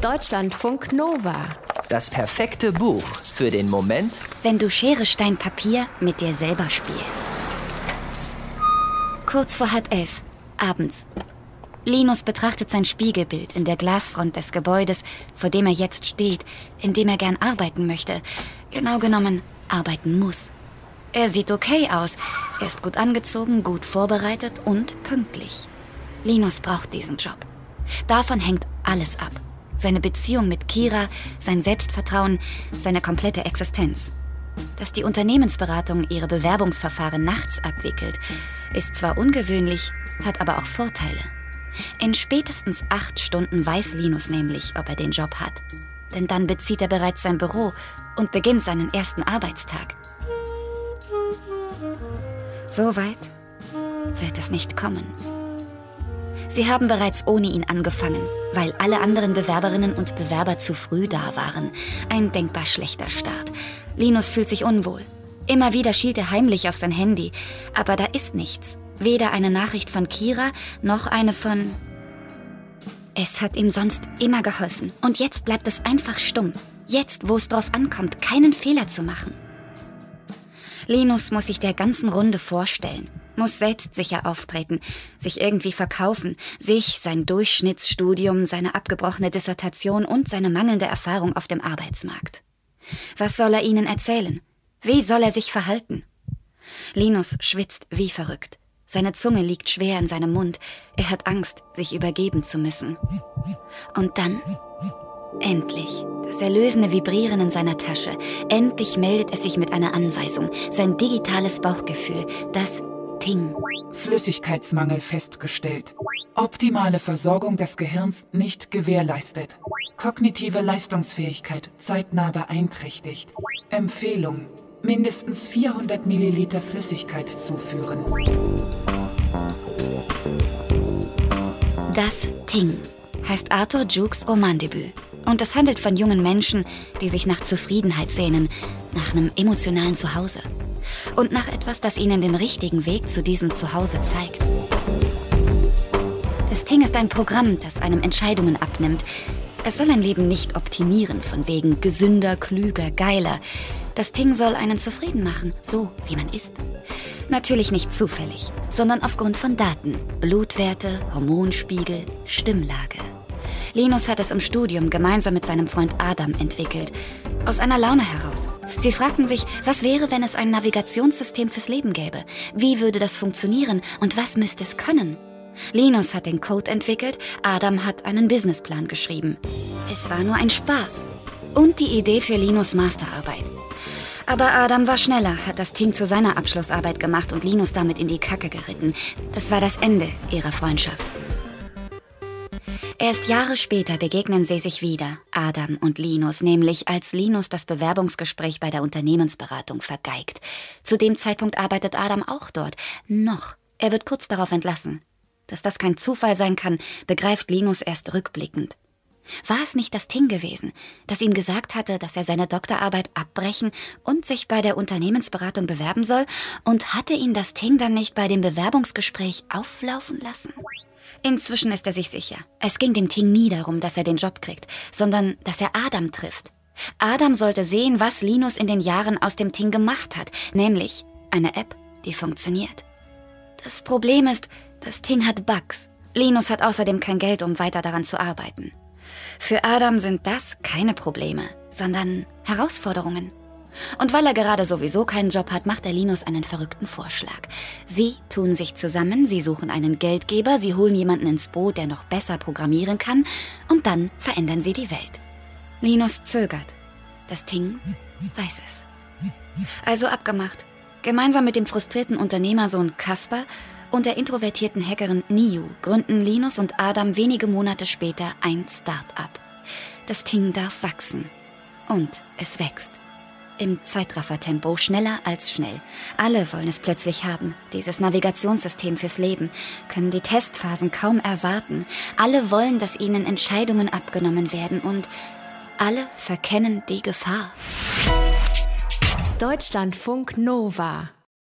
Deutschlandfunk Nova. Das perfekte Buch für den Moment, wenn du Schere, Stein, Papier mit dir selber spielst. Kurz vor halb elf, abends. Linus betrachtet sein Spiegelbild in der Glasfront des Gebäudes, vor dem er jetzt steht, in dem er gern arbeiten möchte. Genau genommen, arbeiten muss. Er sieht okay aus. Er ist gut angezogen, gut vorbereitet und pünktlich. Linus braucht diesen Job. Davon hängt alles ab seine Beziehung mit Kira, sein Selbstvertrauen, seine komplette Existenz. Dass die Unternehmensberatung ihre Bewerbungsverfahren nachts abwickelt, ist zwar ungewöhnlich, hat aber auch Vorteile. In spätestens acht Stunden weiß Linus nämlich, ob er den Job hat. Denn dann bezieht er bereits sein Büro und beginnt seinen ersten Arbeitstag. So weit wird es nicht kommen. Sie haben bereits ohne ihn angefangen, weil alle anderen Bewerberinnen und Bewerber zu früh da waren. Ein denkbar schlechter Start. Linus fühlt sich unwohl. Immer wieder schielt er heimlich auf sein Handy, aber da ist nichts. Weder eine Nachricht von Kira noch eine von... Es hat ihm sonst immer geholfen und jetzt bleibt es einfach stumm. Jetzt, wo es drauf ankommt, keinen Fehler zu machen. Linus muss sich der ganzen Runde vorstellen muss selbstsicher auftreten, sich irgendwie verkaufen, sich, sein Durchschnittsstudium, seine abgebrochene Dissertation und seine mangelnde Erfahrung auf dem Arbeitsmarkt. Was soll er ihnen erzählen? Wie soll er sich verhalten? Linus schwitzt wie verrückt. Seine Zunge liegt schwer in seinem Mund. Er hat Angst, sich übergeben zu müssen. Und dann, endlich, das erlösende Vibrieren in seiner Tasche. Endlich meldet es sich mit einer Anweisung. Sein digitales Bauchgefühl, das Ting. Flüssigkeitsmangel festgestellt. Optimale Versorgung des Gehirns nicht gewährleistet. Kognitive Leistungsfähigkeit zeitnah beeinträchtigt. Empfehlung. Mindestens 400 Milliliter Flüssigkeit zuführen. Das Ting heißt Arthur Jukes Romandebüt. Und es handelt von jungen Menschen, die sich nach Zufriedenheit sehnen, nach einem emotionalen Zuhause und nach etwas, das ihnen den richtigen Weg zu diesem Zuhause zeigt. Das Ting ist ein Programm, das einem Entscheidungen abnimmt. Es soll ein Leben nicht optimieren, von wegen gesünder, klüger, geiler. Das Ting soll einen zufrieden machen, so wie man ist. Natürlich nicht zufällig, sondern aufgrund von Daten, Blutwerte, Hormonspiegel, Stimmlage. Linus hat es im Studium gemeinsam mit seinem Freund Adam entwickelt. Aus einer Laune heraus. Sie fragten sich, was wäre, wenn es ein Navigationssystem fürs Leben gäbe? Wie würde das funktionieren und was müsste es können? Linus hat den Code entwickelt, Adam hat einen Businessplan geschrieben. Es war nur ein Spaß. Und die Idee für Linus Masterarbeit. Aber Adam war schneller, hat das Team zu seiner Abschlussarbeit gemacht und Linus damit in die Kacke geritten. Das war das Ende ihrer Freundschaft. Erst Jahre später begegnen sie sich wieder, Adam und Linus, nämlich als Linus das Bewerbungsgespräch bei der Unternehmensberatung vergeigt. Zu dem Zeitpunkt arbeitet Adam auch dort. Noch. Er wird kurz darauf entlassen. Dass das kein Zufall sein kann, begreift Linus erst rückblickend. War es nicht das Ting gewesen, das ihm gesagt hatte, dass er seine Doktorarbeit abbrechen und sich bei der Unternehmensberatung bewerben soll? Und hatte ihn das Ting dann nicht bei dem Bewerbungsgespräch auflaufen lassen? Inzwischen ist er sich sicher. Es ging dem Ting nie darum, dass er den Job kriegt, sondern dass er Adam trifft. Adam sollte sehen, was Linus in den Jahren aus dem Ting gemacht hat, nämlich eine App, die funktioniert. Das Problem ist, das Ting hat Bugs. Linus hat außerdem kein Geld, um weiter daran zu arbeiten. Für Adam sind das keine Probleme, sondern Herausforderungen. Und weil er gerade sowieso keinen Job hat, macht er Linus einen verrückten Vorschlag. Sie tun sich zusammen, sie suchen einen Geldgeber, sie holen jemanden ins Boot, der noch besser programmieren kann, und dann verändern sie die Welt. Linus zögert. Das Ting weiß es. Also abgemacht. Gemeinsam mit dem frustrierten Unternehmersohn Kasper und der introvertierten Hackerin Niu gründen Linus und Adam wenige Monate später ein Start-up. Das Ting darf wachsen. Und es wächst. Im Zeitraffertempo, schneller als schnell. Alle wollen es plötzlich haben, dieses Navigationssystem fürs Leben, können die Testphasen kaum erwarten. Alle wollen, dass ihnen Entscheidungen abgenommen werden und alle verkennen die Gefahr. Deutschlandfunk Nova